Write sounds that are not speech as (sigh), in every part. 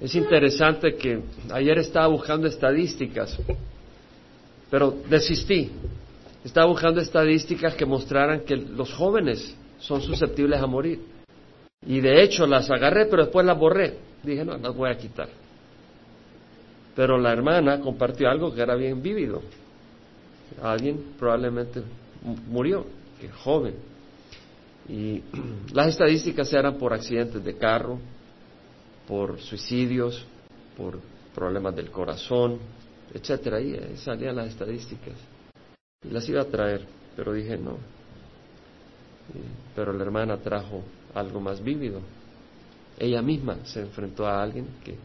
Es interesante que ayer estaba buscando estadísticas, pero desistí. Estaba buscando estadísticas que mostraran que los jóvenes son susceptibles a morir. Y de hecho las agarré, pero después las borré. Dije, no, las voy a quitar. Pero la hermana compartió algo que era bien vívido. Alguien probablemente murió, que joven. Y (clears throat) las estadísticas eran por accidentes de carro, por suicidios, por problemas del corazón, etcétera. Ahí salían las estadísticas. Y las iba a traer, pero dije no. Pero la hermana trajo algo más vívido. Ella misma se enfrentó a alguien que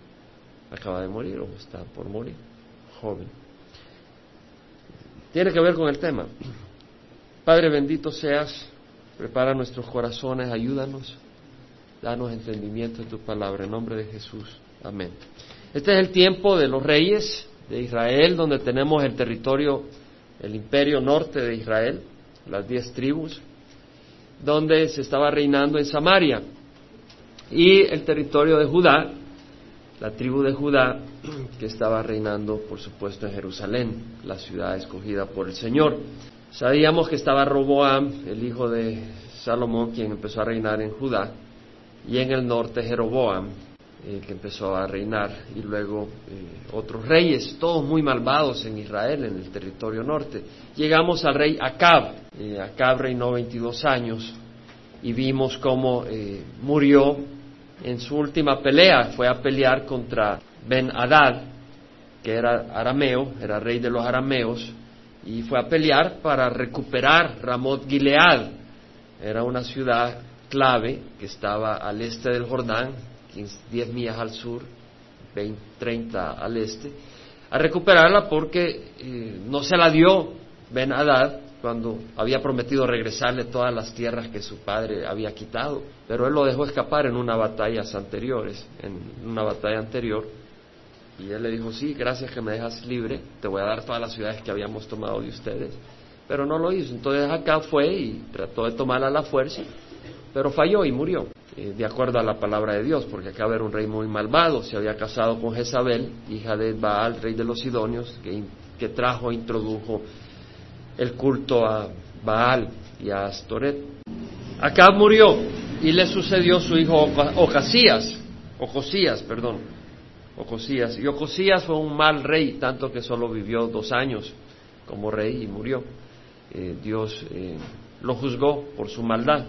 acaba de morir o está por morir, joven. Tiene que ver con el tema. Padre bendito seas, prepara nuestros corazones, ayúdanos, danos entendimiento en tu palabra, en nombre de Jesús. Amén. Este es el tiempo de los reyes de Israel, donde tenemos el territorio, el imperio norte de Israel, las diez tribus, donde se estaba reinando en Samaria, y el territorio de Judá, la tribu de Judá, (clears throat) que estaba reinando, por supuesto, en Jerusalén, la ciudad escogida por el Señor. Sabíamos que estaba Roboam, el hijo de Salomón, quien empezó a reinar en Judá, y en el norte Jeroboam, eh, que empezó a reinar, y luego eh, otros reyes, todos muy malvados en Israel, en el territorio norte. Llegamos al rey Acab. Eh, Acab reinó 22 años y vimos cómo murió en su última pelea. Fue a pelear contra Ben Hadad, que era arameo, era rey de los arameos, y fue a pelear para recuperar Ramot Gilead. Era una ciudad clave que estaba al este del Jordán, 10 millas al sur, 20, 30 al este, a recuperarla porque eh, no se la dio Ben Hadad cuando había prometido regresarle todas las tierras que su padre había quitado, pero él lo dejó escapar en una batalla anteriores, en una batalla anterior, y él le dijo, sí, gracias que me dejas libre, te voy a dar todas las ciudades que habíamos tomado de ustedes, pero no lo hizo, entonces acá fue y trató de tomarla a la fuerza, pero falló y murió. Eh, de acuerdo a la palabra de Dios, porque acá era un rey muy malvado, se había casado con Jezabel, hija de Baal, rey de los Sidonios, que, trajo e introdujo el culto a Baal y a Astoret. Acá murió y le sucedió su hijo Ocasías, Ocosías, perdón, Ocosías. Y Ocosías fue un mal rey, tanto que solo vivió dos años como rey y murió. Eh, Dios eh, lo juzgó por su maldad,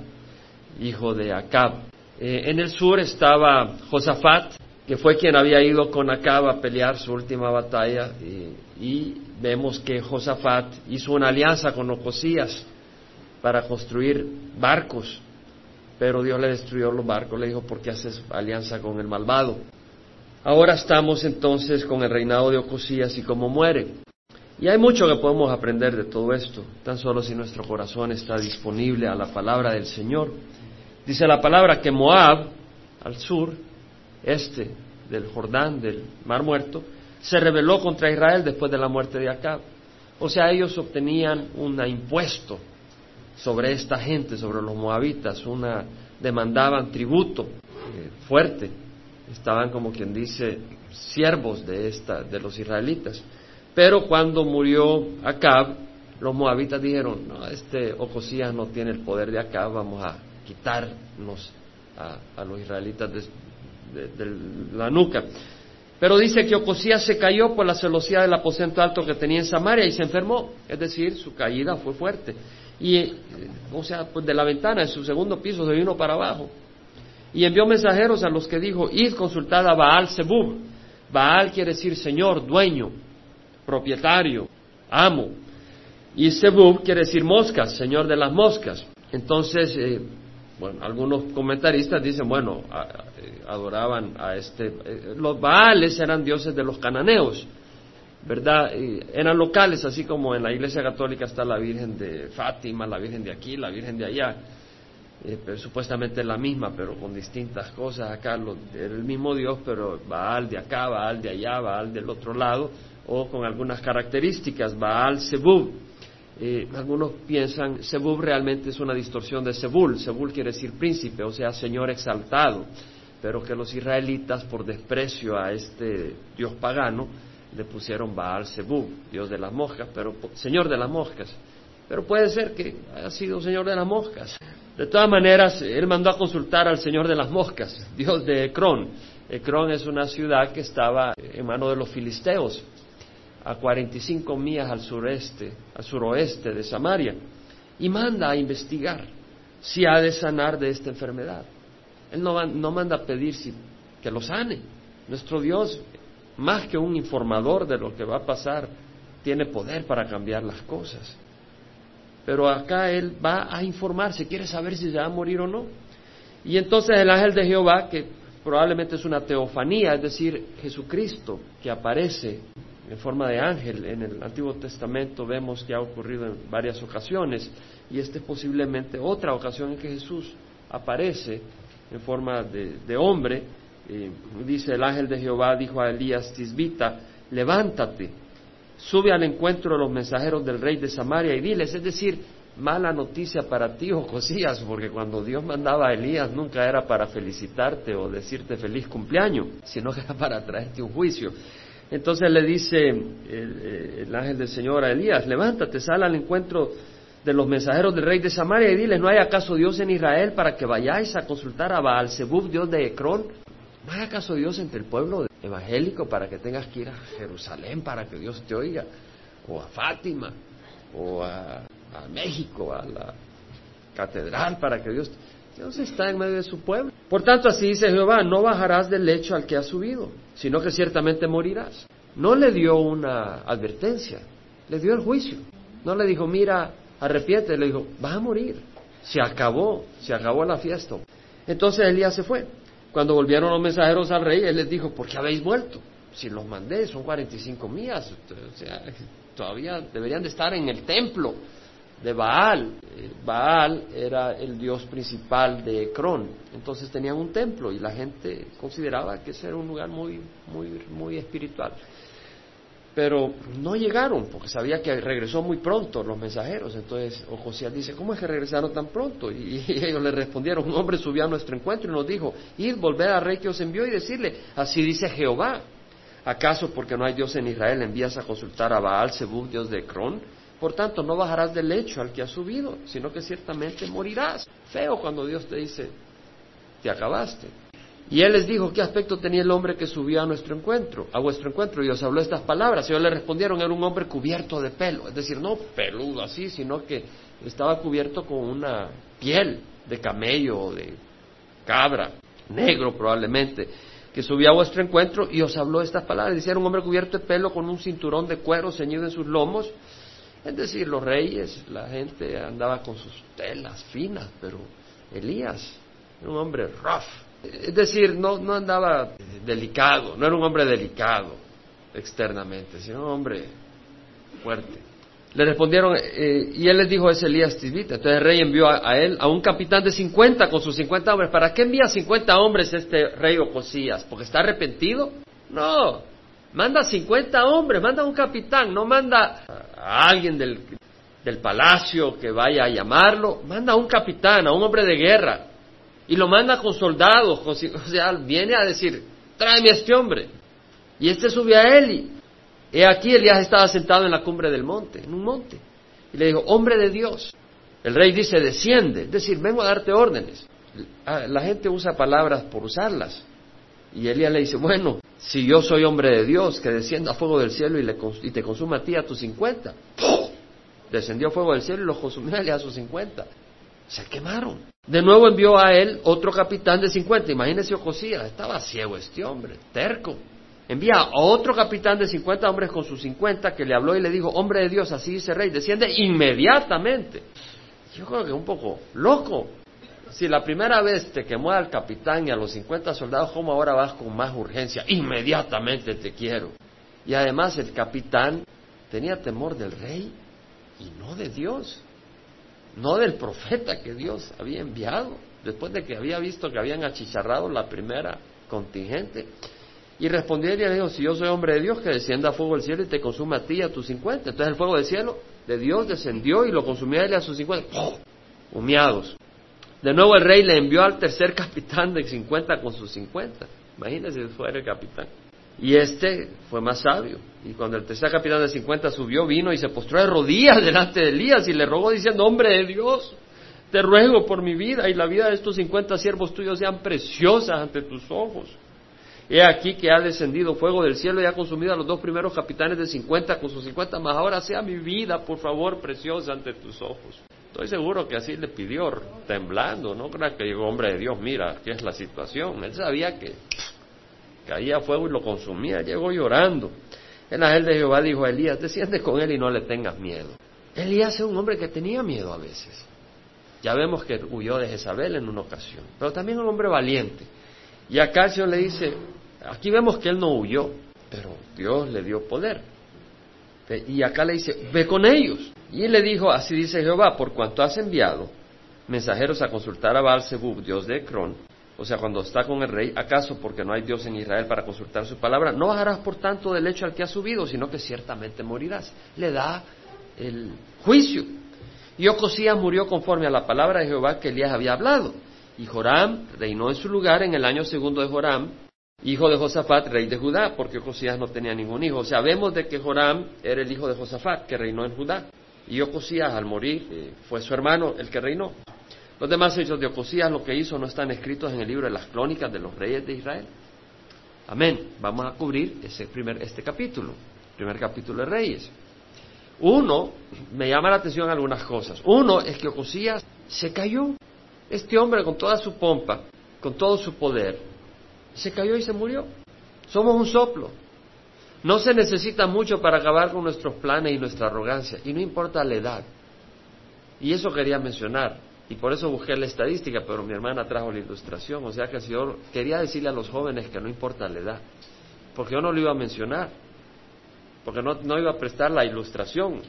hijo de Acab. Eh, en el sur estaba Josafat, que fue quien había ido con Acab a pelear su última batalla, y vemos que Josafat hizo una alianza con Ocosías para construir barcos, pero Dios le destruyó los barcos, le dijo, ¿por qué haces alianza con el malvado? Ahora estamos entonces con el reinado de Ocosías y cómo muere. Y hay mucho que podemos aprender de todo esto, tan solo si nuestro corazón está disponible a la palabra del Señor. Dice la palabra que Moab, al sur, este del Jordán, del Mar Muerto, se rebeló contra Israel después de la muerte de Acab. O sea, ellos obtenían un impuesto sobre esta gente, sobre los moabitas, una demandaban tributo eh, fuerte. Estaban como quien dice siervos de esta de los israelitas. Pero cuando murió Acab, los moabitas dijeron, no, este Ocosías no tiene el poder de Acab, vamos a quitarnos a, los israelitas de, la nuca. Pero dice que Ocosías se cayó por la celosía del aposento alto que tenía en Samaria y se enfermó, es decir, su caída fue fuerte. Y, eh, o sea, pues de la ventana, en su segundo piso, se vino para abajo. Y envió mensajeros a los que dijo, id consultad a Baal Zebub. Baal quiere decir señor, dueño, propietario, amo. Y Zebub quiere decir moscas, señor de las moscas. Entonces, eh, bueno, algunos comentaristas dicen, bueno, eh, adoraban a este, eh, los Baales eran dioses de los cananeos, ¿verdad? eran locales, así como en la Iglesia Católica está la Virgen de Fátima, la Virgen de aquí, la Virgen de allá, eh, supuestamente la misma, pero con distintas cosas. Acá era el mismo Dios, pero Baal de acá, Baal de allá, Baal del otro lado, o con algunas características, Baal Zebub eh, algunos piensan, Sebub realmente es una distorsión de Sebul. Sebul quiere decir príncipe, o sea, señor exaltado. pero que los israelitas, por desprecio a este dios pagano, le pusieron Baal Zebub, dios de las moscas, pero señor de las moscas. Pero puede ser que haya sido señor de las moscas. De todas maneras, él mandó a consultar al señor de las moscas, dios de Ecrón. Ecrón es una ciudad que estaba en manos de los filisteos, a 45 millas al sureste, al suroeste de Samaria, y manda a investigar si ha de sanar de esta enfermedad. Él no, no manda a pedir si, que lo sane. Nuestro Dios, más que un informador de lo que va a pasar, tiene poder para cambiar las cosas. Pero acá Él va a informarse, quiere saber si se va a morir o no. Y entonces el ángel de Jehová, que probablemente es una teofanía, es decir, Jesucristo, que aparece en forma de ángel en el Antiguo Testamento, vemos que ha ocurrido en varias ocasiones, y esta es posiblemente otra ocasión en que Jesús aparece en forma de, hombre. Eh, dice el ángel de Jehová, dijo a Elías Tisbita, levántate, sube al encuentro de los mensajeros del rey de Samaria y diles, es decir, mala noticia para ti, Josías, porque cuando Dios mandaba a Elías nunca era para felicitarte o decirte feliz cumpleaños, sino que era para traerte un juicio. Entonces le dice el, el ángel del Señor a Elías, levántate, sal al encuentro de los mensajeros del rey de Samaria y diles, ¿no hay acaso Dios en Israel para que vayáis a consultar a Baal Zebub, Dios de Ecrón? ¿No hay acaso Dios entre el pueblo evangélico para que tengas que ir a Jerusalén para que Dios te oiga? O a Fátima, o a, México, a la catedral para que Dios... Dios está en medio de su pueblo. Por tanto, así dice Jehová, no bajarás del lecho al que has subido, sino que ciertamente morirás. No le dio una advertencia, le dio el juicio. No le dijo, mira, arrepiente, le dijo, vas a morir. Se acabó, se acabó la fiesta. Entonces Elías se fue. Cuando volvieron los mensajeros al rey, él les dijo, ¿por qué habéis vuelto? Si los mandé, son 45 millas, o sea, todavía deberían de estar en el templo de Baal. Eh, Baal era el dios principal de Ecrón, entonces tenían un templo y la gente consideraba que ese era un lugar muy, muy, muy espiritual. Pero no llegaron, porque sabía que regresó muy pronto los mensajeros. Entonces Josías dice, ¿cómo es que regresaron tan pronto? (laughs) Y, ellos le respondieron, un hombre subió a nuestro encuentro y nos dijo, id, volver al rey que os envió y decirle, así dice Jehová. ¿Acaso porque no hay Dios en Israel envías a consultar a Baal, Zebub, Dios de Cron? Por tanto, no bajarás del lecho al que has subido, sino que ciertamente morirás. Feo cuando Dios te dice, te acabaste. Y él les dijo, ¿qué aspecto tenía el hombre que subió a nuestro encuentro, a vuestro encuentro? Y os habló estas palabras. Y ellos le respondieron, era un hombre cubierto de pelo. Es decir, no peludo así, sino que estaba cubierto con una piel de camello o de cabra, negro probablemente, que subió a vuestro encuentro y os habló estas palabras. Decía, era un hombre cubierto de pelo con un cinturón de cuero ceñido en sus lomos. Es decir, los reyes, la gente andaba con sus telas finas, pero Elías era un hombre rough, es decir, no, no andaba delicado, no era un hombre delicado externamente, sino un hombre fuerte. Le respondieron, eh, y él les dijo, es Elías Tisbita. Entonces el rey envió a, él a un capitán de 50 con sus 50 hombres. ¿Para qué envía 50 hombres este rey Ocosías? ¿Porque está arrepentido? No, manda 50 hombres, manda un capitán, no manda a alguien del, del palacio que vaya a llamarlo, manda a un capitán, a un hombre de guerra y lo manda con soldados, (laughs) o sea, viene a decir, tráeme a este hombre. Y este sube a y he aquí Elías estaba sentado en la cumbre del monte, en un monte. Y le dijo, hombre de Dios. El rey dice, desciende, es decir, vengo a darte órdenes. La gente usa palabras por usarlas. Y Elías le dice, bueno, si yo soy hombre de Dios, que descienda fuego del cielo y, le, y te consuma a ti a tus cincuenta. Descendió fuego del cielo y los consumió a Elías a sus cincuenta. Se quemaron. De nuevo envió a él otro capitán de cincuenta. Imagínese Ocosías, estaba ciego este hombre, terco. Envía a otro capitán de cincuenta hombres con sus cincuenta que le habló y le dijo, hombre de Dios, así dice rey, desciende inmediatamente. Yo creo que un poco loco. Si la primera vez te quemó al capitán y a los cincuenta soldados, ¿cómo ahora vas con más urgencia? Inmediatamente te quiero. Y además el capitán tenía temor del rey y no de Dios no del profeta que Dios había enviado, después de que había visto que habían achicharrado la primera contingente. Y respondió y le dijo, si yo soy hombre de Dios, que descienda fuego del cielo y te consuma a ti y a tus cincuenta. Entonces el fuego del cielo de Dios descendió y lo consumió a él y a sus cincuenta, humeados. De nuevo el rey le envió al tercer (laughs) capitán de 50 con sus 50. Imagínense si fuera el capitán. Y este fue más sabio. Y cuando el tercer capitán de 50 subió, vino y se postró de rodillas (laughs) delante de Elías y le rogó diciendo, hombre de Dios, te ruego por mi vida y la vida de estos 50 siervos tuyos sean preciosas ante tus ojos. He aquí que ha descendido fuego del cielo y ha consumido a los dos primeros capitanes de 50 con sus 50, mas ahora sea mi vida, por favor, preciosa ante tus ojos. Estoy seguro que así le pidió, temblando, no creo que llegó hombre de Dios, mira, qué es la situación. Él sabía que caía fuego y lo consumía, llegó llorando. El ángel de Jehová dijo a Elías, desciende con él y no le tengas miedo. Elías es un hombre que tenía miedo a veces. Ya vemos que huyó de Jezabel en una ocasión, pero también un hombre valiente. Y Señor le dice, aquí vemos que él no huyó, pero Dios le dio poder. Y acá le dice, ve con ellos. Y él le dijo, así dice Jehová, por cuanto has enviado mensajeros a consultar a baal Dios de Ecrón, o sea, cuando está con el rey, ¿acaso porque no hay Dios en Israel para consultar su palabra? No bajarás por tanto del hecho al que has subido, sino que ciertamente morirás. Le da el juicio. Y Ocosías murió conforme a la palabra de Jehová que Elías había hablado. Y Joram reinó en su lugar en el año segundo de Joram, hijo de Josafat, rey de Judá, porque Ocosías no tenía ningún hijo. O sea, vemos de que Joram era el hijo de Josafat, que reinó en Judá. Y Ocosías, al morir, eh, fue su hermano el que reinó. Los demás hechos de Ocosías, lo que hizo, no están escritos en el libro de las crónicas de los reyes de Israel. Amén. Vamos a cubrir ese primer, este capítulo, primer capítulo de Reyes. Uno, me llama la atención algunas cosas. Uno es que Ocosías se cayó. Este hombre con toda su pompa, con todo su poder, se cayó y se murió. Somos un soplo. No se necesita mucho para acabar con nuestros planes y nuestra arrogancia, y no importa la edad. Y eso quería mencionar. Y por eso busqué la estadística, pero mi hermana trajo la ilustración. O sea que el Señor quería decirle a los jóvenes que no importa la edad, porque yo no lo iba a mencionar, porque no, no iba a prestar la ilustración.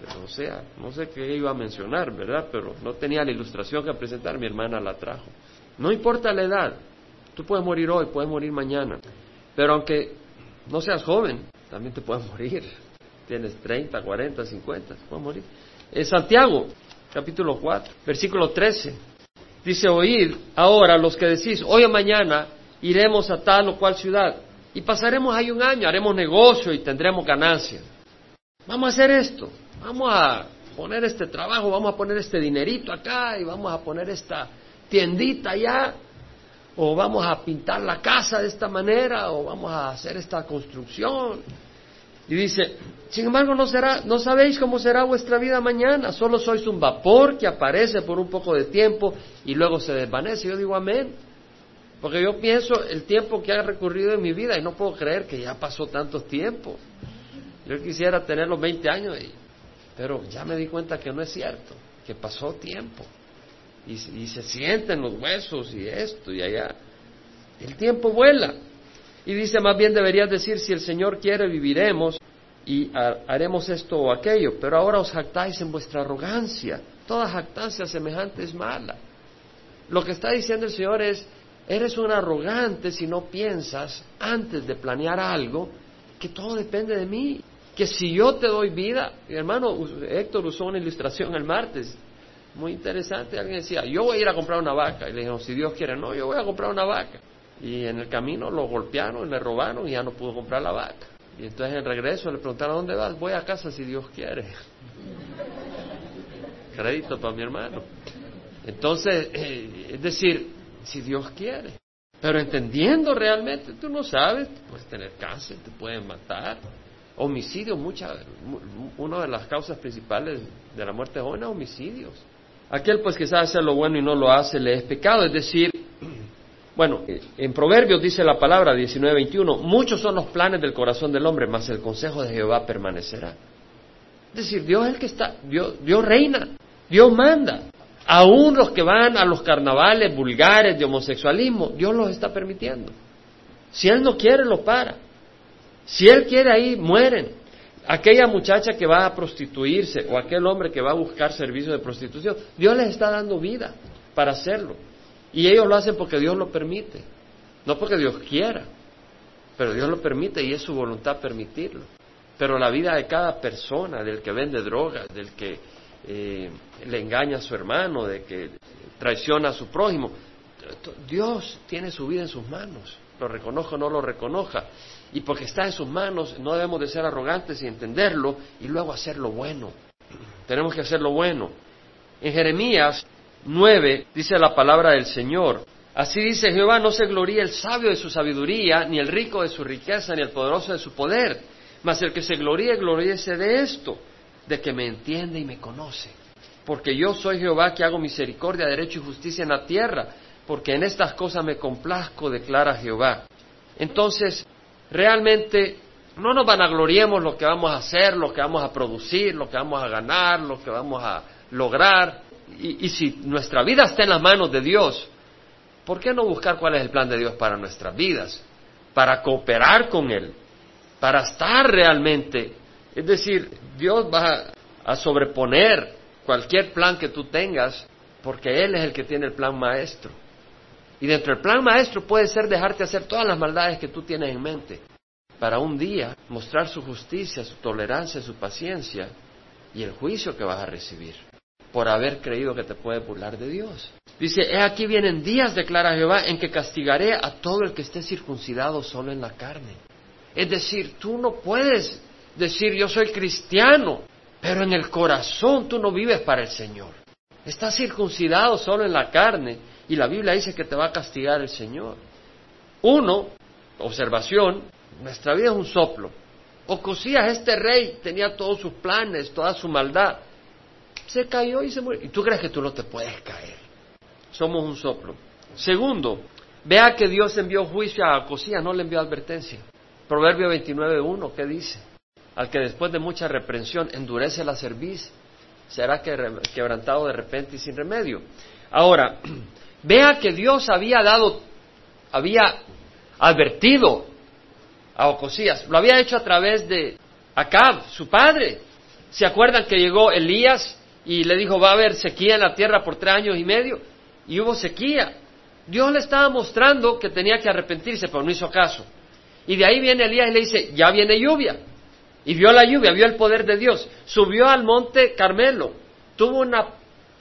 Pero, o sea, no sé qué iba a mencionar, ¿verdad? Pero no tenía la ilustración que presentar, mi hermana la trajo. No importa la edad, tú puedes morir hoy, puedes morir mañana, pero aunque no seas joven, también te puedes morir. Tienes 30, 40, 50, te puedes morir. En Santiago, capítulo 4, versículo 13. Dice, oíd ahora los que decís, hoy o mañana iremos a tal o cual ciudad y pasaremos ahí un año, haremos negocio y tendremos ganancia. Vamos a hacer esto, vamos a poner este trabajo, vamos a poner este dinerito acá y vamos a poner esta tiendita allá, o vamos a pintar la casa de esta manera, o vamos a hacer esta construcción. Y dice, sin embargo, no, será, no sabéis cómo será vuestra vida mañana, solo sois un vapor que aparece por un poco de tiempo y luego se desvanece. Yo digo amén, porque yo pienso el tiempo que ha recurrido en mi vida y no puedo creer que ya pasó tanto tiempo. Yo quisiera tener los 20 años, pero ya me di cuenta que no es cierto, que pasó tiempo. Y, y se sienten los huesos y esto y allá. El tiempo vuela. Y dice, más bien deberías decir, si el Señor quiere, viviremos y haremos esto o aquello, pero ahora os jactáis en vuestra arrogancia. Toda jactancia semejante es mala. Lo que está diciendo el Señor es, eres un arrogante si no piensas antes de planear algo que todo depende de mí. Que si yo te doy vida, hermano Héctor usó una ilustración el martes, muy interesante. Alguien decía, yo voy a ir a comprar una vaca. Y le dijeron, si Dios quiere, no, yo voy a comprar una vaca. Y en el camino lo golpearon, le robaron y ya no pudo comprar la vaca. Y entonces en regreso le preguntaron, ¿dónde vas? Voy a casa si Dios quiere. (laughs) Crédito para mi hermano. Entonces, eh, es decir, si Dios quiere. Pero entendiendo realmente, tú no sabes, puedes tener cáncer, te pueden matar. Homicidio, mucha, una de las causas principales de la muerte joven es homicidios. Aquel pues que sabe hacer lo bueno y no lo hace, le es pecado. Es decir, (clears throat) bueno, en Proverbios dice la palabra 19:21, muchos son los planes del corazón del hombre, mas el consejo de Jehová permanecerá. Es decir, Dios es el que está, Dios, Dios reina, Dios manda. Aún los que van a los carnavales vulgares de homosexualismo, Dios los está permitiendo. Si Él no quiere, lo para. Si Él quiere ahí, mueren. Aquella muchacha que va a prostituirse o aquel hombre que va a buscar servicio de prostitución, Dios les está dando vida para hacerlo. Y ellos lo hacen porque Dios lo permite, no porque Dios quiera, pero Dios lo permite y es su voluntad permitirlo. Pero la vida de cada persona, del que vende drogas, del que eh, le engaña a su hermano, de que traiciona a su prójimo. Dios tiene su vida en sus manos, lo reconozca o no lo reconozca. Y porque está en sus manos, no debemos de ser arrogantes y entenderlo y luego hacer lo bueno. (clears throat) Tenemos que hacer lo bueno. En Jeremías 9 dice la palabra del Señor. Así dice Jehová, no se gloríe el sabio de su sabiduría, ni el rico de su riqueza, ni el poderoso de su poder, mas el que se gloríe, gloríese de esto, de que me entiende y me conoce. Porque yo soy Jehová que hago misericordia, derecho y justicia en la tierra, porque en estas cosas me complazco, declara Jehová. Entonces, realmente no nos vanagloriemos lo que vamos a hacer, lo que vamos a producir, lo que vamos a ganar, lo que vamos a lograr. Y, si nuestra vida está en las manos de Dios, ¿por qué no buscar cuál es el plan de Dios para nuestras vidas? Para cooperar con Él, para estar realmente. Es decir, Dios va a sobreponer cualquier plan que tú tengas, porque Él es el que tiene el plan maestro. Y dentro del plan maestro puede ser dejarte hacer todas las maldades que tú tienes en mente para un día mostrar su justicia, su tolerancia, su paciencia y el juicio que vas a recibir por haber creído que te puede burlar de Dios. Dice, he aquí vienen días, declara Jehová, en que castigaré a todo el que esté circuncidado solo en la carne. Es decir, tú no puedes decir yo soy cristiano, pero en el corazón tú no vives para el Señor. Estás circuncidado solo en la carne y la Biblia dice que te va a castigar el Señor. Uno, observación, nuestra vida es un soplo. Ocosías, este rey, tenía todos sus planes, toda su maldad. Se cayó y se murió. ¿Y tú crees que tú no te puedes caer? Somos un soplo. Segundo, vea que Dios envió juicio a Ocosías, no le envió advertencia. Proverbio 29.1, ¿qué dice? Al que después de mucha reprensión endurece la cerviz, será quebrantado de repente y sin remedio. Ahora, (clears throat) vea que Dios había dado, había advertido a Ocosías. Lo había hecho a través de Acab, su padre. ¿Se acuerdan que llegó Elías y le dijo va a haber sequía en la tierra por tres años y medio? Y hubo sequía. Dios le estaba mostrando que tenía que arrepentirse, pero no hizo caso. Y de ahí viene Elías y le dice, ya viene lluvia. Y vio la lluvia, vio el poder de Dios. Subió al monte Carmelo. Tuvo una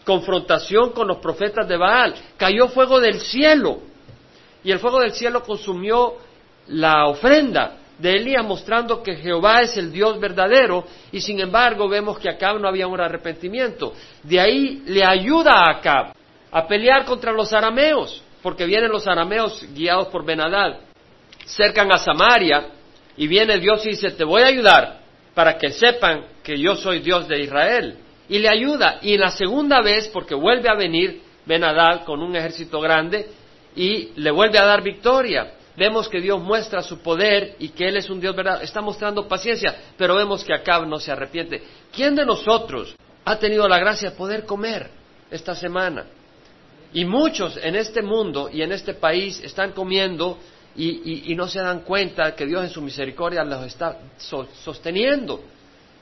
confrontación con los profetas de Baal. Cayó fuego del cielo. Y el fuego del cielo consumió la ofrenda de Elías mostrando que Jehová es el Dios verdadero y sin embargo vemos que Acab no había un arrepentimiento. De ahí le ayuda a Acab a pelear contra los arameos, porque vienen los arameos guiados por Benadad, cercan a Samaria y viene Dios y dice, te voy a ayudar para que sepan que yo soy Dios de Israel. Y le ayuda. Y la segunda vez, porque vuelve a venir Benadad con un ejército grande y le vuelve a dar victoria vemos que Dios muestra su poder y que Él es un Dios verdad, está mostrando paciencia, pero vemos que Acab no se arrepiente. ¿Quién de nosotros ha tenido la gracia de poder comer esta semana? Y muchos en este mundo y en este país están comiendo y, no se dan cuenta que Dios en su misericordia los está sosteniendo.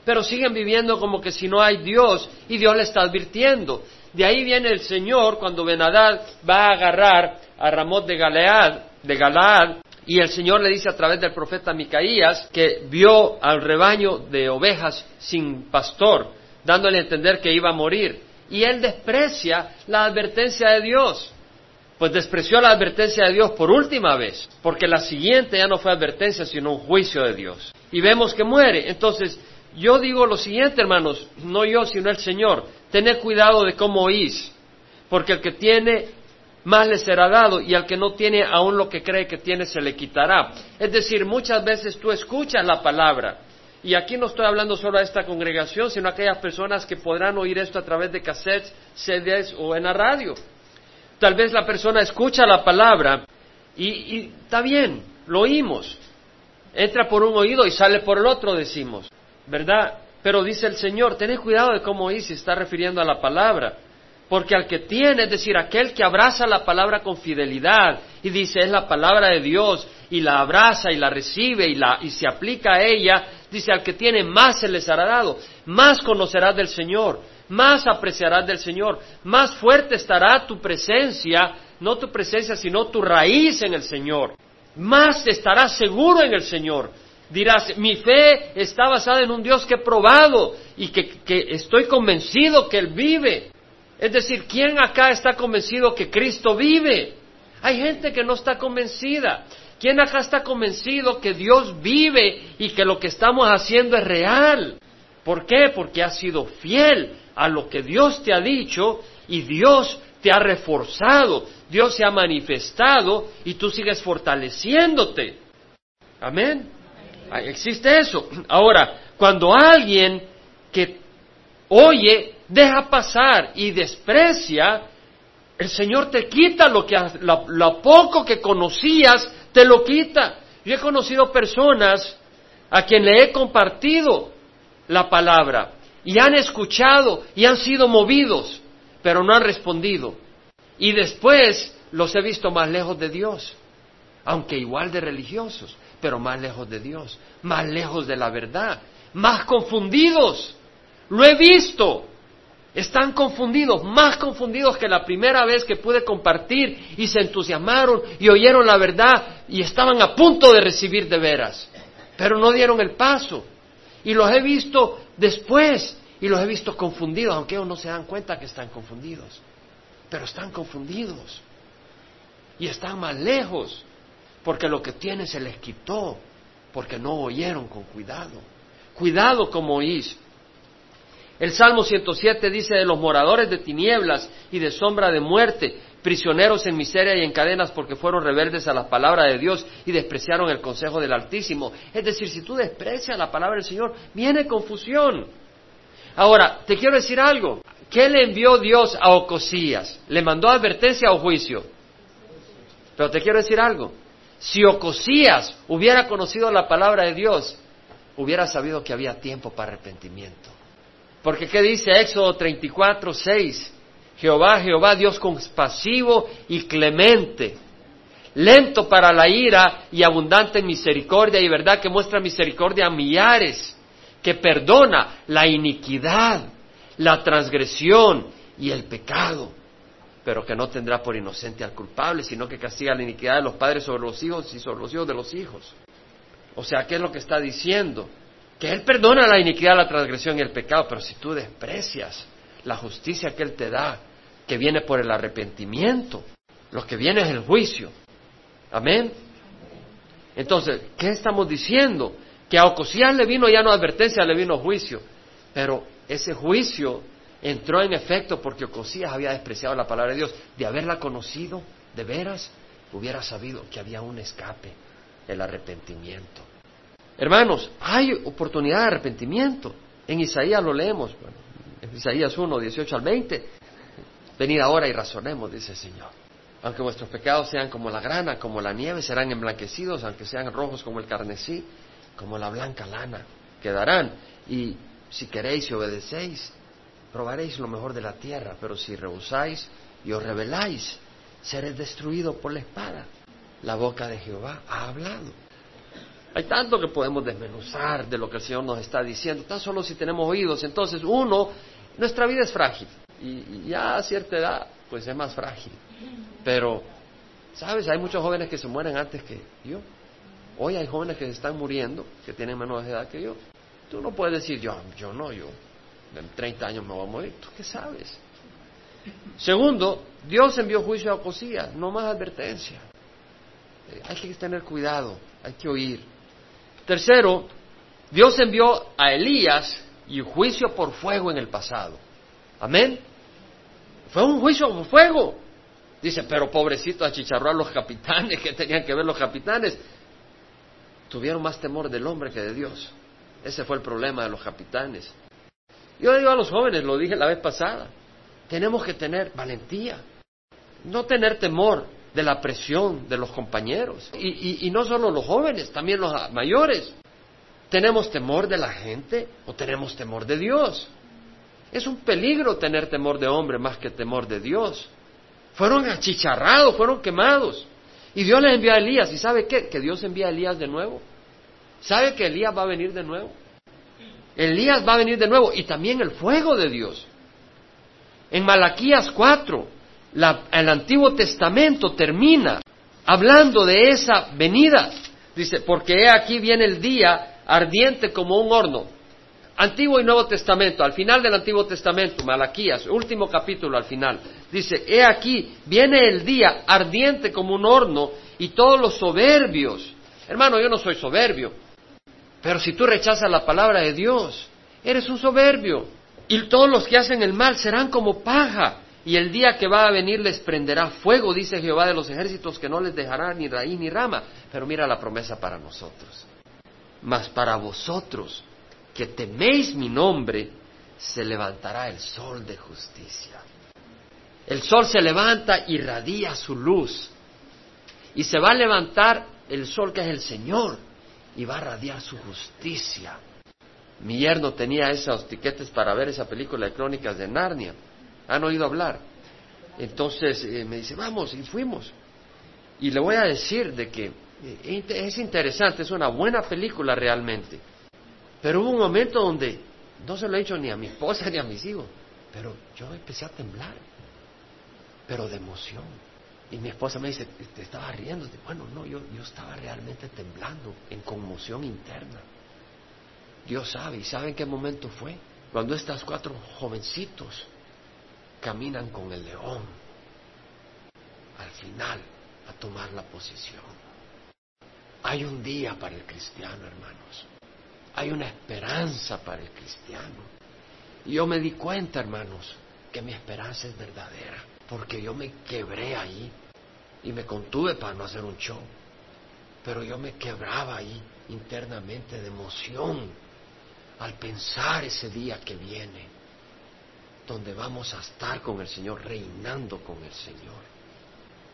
Pero siguen viviendo como que si no hay Dios y Dios le está advirtiendo. De ahí viene el Señor cuando Benadad va a agarrar a Ramón de Galead de Galaad, y el Señor le dice a través del profeta Micaías que vio al rebaño de ovejas sin pastor, dándole a entender que iba a morir. Y él desprecia la advertencia de Dios. Pues despreció la advertencia de Dios por última vez, porque la siguiente ya no fue advertencia, sino un juicio de Dios. Y vemos que muere. Entonces, yo digo lo siguiente, hermanos, no yo, sino el Señor, tened cuidado de cómo oís, porque el que tiene más le será dado y al que no tiene aún lo que cree que tiene se le quitará. Es decir, muchas veces tú escuchas la palabra y aquí no estoy hablando solo a esta congregación, sino a aquellas personas que podrán oír esto a través de cassettes, CDs o en la radio. Tal vez la persona escucha la palabra y, está bien, lo oímos. Entra por un oído y sale por el otro, decimos, ¿verdad? Pero dice el Señor, tened cuidado de cómo oís, se está refiriendo a la palabra. Porque al que tiene, es decir, aquel que abraza la palabra con fidelidad y dice es la palabra de Dios y la abraza y la recibe y, la, y se aplica a ella, dice al que tiene más se les hará dado, más conocerás del Señor, más apreciarás del Señor, más fuerte estará tu presencia, no tu presencia, sino tu raíz en el Señor, más estarás seguro en el Señor. Dirás, mi fe está basada en un Dios que he probado y que, que estoy convencido que Él vive Es decir, ¿quién acá está convencido que Cristo vive? Hay gente que no está convencida. ¿Quién acá está convencido que Dios vive y que lo que estamos haciendo es real? ¿Por qué? Porque has sido fiel a lo que Dios te ha dicho y Dios te ha reforzado, Dios se ha manifestado y tú sigues fortaleciéndote. Amén. Existe eso. Ahora, cuando alguien que oye, deja pasar y desprecia, el Señor te quita lo que lo, poco que conocías, te lo quita. Yo he conocido personas a quien le he compartido la palabra y han escuchado y han sido movidos pero no han respondido. Y después los he visto más lejos de Dios, aunque igual de religiosos, pero más lejos de Dios, más lejos de la verdad, más confundidos. Lo he visto. Están confundidos, más confundidos que la primera vez que pude compartir y se entusiasmaron y oyeron la verdad y estaban a punto de recibir de veras, pero no dieron el paso. Y los he visto después y los he visto confundidos, aunque ellos no se dan cuenta que están confundidos. Pero están confundidos. Y están más lejos. Porque lo que tienen se les quitó. Porque no oyeron con cuidado. Cuidado como oís. El Salmo 107 dice de los moradores de tinieblas y de sombra de muerte, prisioneros en miseria y en cadenas porque fueron rebeldes a la palabra de Dios y despreciaron el consejo del Altísimo. Es decir, si tú desprecias la palabra del Señor, viene confusión. Ahora, te quiero decir algo. ¿Qué le envió Dios a Ocosías? ¿Le mandó advertencia o juicio? Pero te quiero decir algo. Si Ocosías hubiera conocido la palabra de Dios, hubiera sabido que había tiempo para arrepentimiento. Porque ¿qué dice Éxodo 34, 6? Jehová, Jehová, Dios compasivo y clemente, lento para la ira y abundante en misericordia y verdad que muestra misericordia a millares que perdona la iniquidad, la transgresión y el pecado, pero que no tendrá por inocente al culpable, sino que castiga la iniquidad de los padres sobre los hijos y sobre los hijos de los hijos. O sea, ¿qué es lo que está diciendo? Que Él perdona la iniquidad, la transgresión y el pecado, pero si tú desprecias la justicia que Él te da, que viene por el arrepentimiento, lo que viene es el juicio. Amén. Entonces, ¿qué estamos diciendo? que a Ocosías le vino ya no advertencia, le vino juicio. Pero ese juicio entró en efecto porque Ocosías había despreciado la palabra de Dios. De haberla conocido, de veras, hubiera sabido que había un escape, el arrepentimiento. Hermanos, hay oportunidad de arrepentimiento. En Isaías lo leemos, en Isaías 1, 18 al 20. Venid ahora y razonemos, dice el Señor. Aunque vuestros pecados sean como la grana, como la nieve, serán emblanquecidos, aunque sean rojos como el carnesí como la blanca lana, quedarán. Y si queréis y obedecéis, probaréis lo mejor de la tierra, pero si rehusáis y os rebeláis, seréis destruidos por la espada. La boca de Jehová ha hablado. Hay tanto que podemos desmenuzar de lo que el Señor nos está diciendo, tan solo si tenemos oídos. Entonces, uno, nuestra vida es frágil y, ya a cierta edad, pues es más frágil. Pero, ¿sabes? Hay muchos jóvenes que se mueren antes que yo. Hoy hay jóvenes que se están muriendo, que tienen menos edad que yo. Tú no puedes decir, yo, yo no, yo en 30 años me voy a morir. ¿Tú qué sabes? Segundo, Dios envió juicio a Ocosías, no más advertencia. Eh, hay que tener cuidado, hay que oír. Tercero, Dios envió a Elías y juicio por fuego en el pasado. Amén. Fue un juicio por fuego. Dice, pero pobrecito achicharró a los capitanes, que tenían que ver los capitanes? tuvieron más temor del hombre que de Dios. Ese fue el problema de los capitanes. Yo digo a los jóvenes, lo dije la vez pasada, tenemos que tener valentía, no tener temor de la presión de los compañeros. Y, no solo los jóvenes, también los mayores. ¿Tenemos temor de la gente o tenemos temor de Dios? Es un peligro tener temor de hombre más que temor de Dios. Fueron achicharrados, fueron quemados. Y Dios les envía a Elías. ¿Y sabe qué? Que Dios envía a Elías de nuevo. ¿Sabe que Elías va a venir de nuevo? Elías va a venir de nuevo. Y también el fuego de Dios. En Malaquías 4, el Antiguo Testamento termina hablando de esa venida. Dice, porque he aquí viene el día ardiente como un horno, Antiguo y Nuevo Testamento, al final del Antiguo Testamento, Malaquías, último capítulo al final, dice, he aquí, viene el día ardiente como un horno y todos los soberbios. Hermano, yo no soy soberbio, pero si tú rechazas la palabra de Dios, eres un soberbio. Y todos los que hacen el mal serán como paja. Y el día que va a venir les prenderá fuego, dice Jehová de los ejércitos, que no les dejará ni raíz ni rama. Pero mira la promesa para nosotros. Mas para vosotros que teméis mi nombre, se levantará el sol de justicia. El sol se levanta y radia su luz. Y se va a levantar el sol que es el Señor y va a radiar su justicia. Mi yerno tenía esos tiquetes para ver esa película de Crónicas de Narnia. ¿Han oído hablar? Entonces eh, me dice, vamos, y fuimos. Y le voy a decir de que eh, es interesante, es una buena película realmente. Pero hubo un momento donde no se lo he dicho ni a mi esposa ni a mis hijos, pero yo empecé a temblar, pero de emoción. Y mi esposa me dice, te estaba riendo. Bueno, no, yo, yo estaba realmente temblando, en conmoción interna. Dios sabe, ¿y saben qué momento fue? Cuando estas cuatro jovencitos caminan con el león al final a tomar la posición. Hay un día para el cristiano, hermanos. Hay una esperanza para el cristiano. Y yo me di cuenta, hermanos, que mi esperanza es verdadera, porque yo me quebré ahí y me contuve para no hacer un show. Pero yo me quebraba ahí internamente de emoción al pensar ese día que viene, donde vamos a estar con el Señor, reinando con el Señor.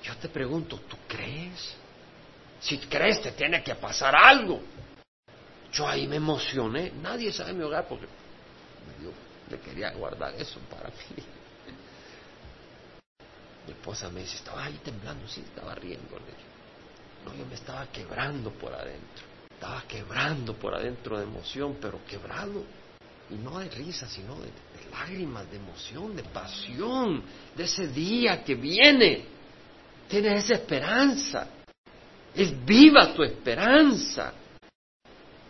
Yo te pregunto, ¿tú crees? Si crees, te tiene que pasar algo. Yo ahí me emocioné. Nadie sabe mi hogar porque yo me quería guardar eso para mí. Mi esposa me dice, estaba ahí temblando, sí, estaba riendo. No, yo me estaba quebrando por adentro. Estaba quebrando por adentro de emoción, pero quebrado. Y no de risa, sino de, de lágrimas, de emoción, de pasión, de ese día que viene. Tienes esa esperanza. Es viva tu esperanza.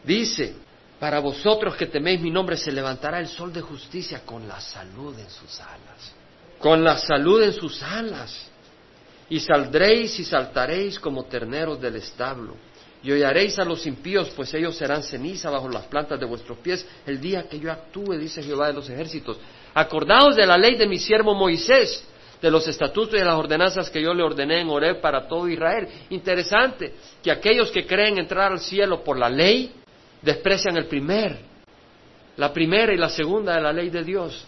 Dice, para vosotros que teméis mi nombre se levantará el sol de justicia con la salud en sus alas con la salud en sus alas. Y saldréis y saltaréis como terneros del establo. Y hollaréis a los impíos, pues ellos serán ceniza bajo las plantas de vuestros pies el día que yo actúe, dice Jehová de los ejércitos. Acordaos de la ley de mi siervo Moisés, de los estatutos y de las ordenanzas que yo le ordené en Oreb para todo Israel. Interesante que aquellos que creen entrar al cielo por la ley desprecian el primer, la primera y la segunda de la ley de Dios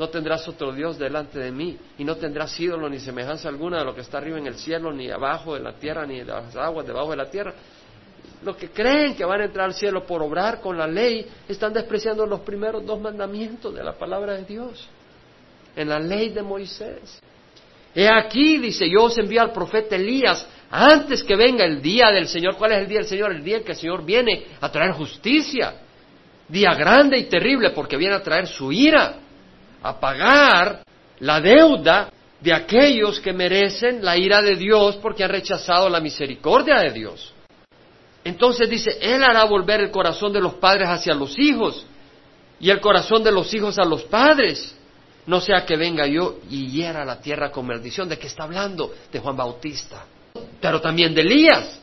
no tendrás otro Dios delante de mí, y no tendrás ídolo ni semejanza alguna de lo que está arriba en el cielo, ni abajo en la tierra, ni de las aguas debajo de la tierra. Los que creen que van a entrar al cielo por obrar con la ley, están despreciando los primeros dos mandamientos de la palabra de Dios, en la ley de Moisés. He aquí, dice, yo os envío al profeta Elías antes que venga el día del Señor. ¿Cuál es el día del Señor? El día en que el Señor viene a traer justicia. Día grande y terrible porque viene a traer su ira a pagar la deuda de aquellos que merecen la ira de Dios porque han rechazado la misericordia de Dios. Entonces dice, Él hará volver el corazón de los padres hacia los hijos y el corazón de los hijos a los padres. No sea que venga yo y hiera la tierra con maldición. ¿De qué está hablando? De Juan Bautista. Pero también de Elías.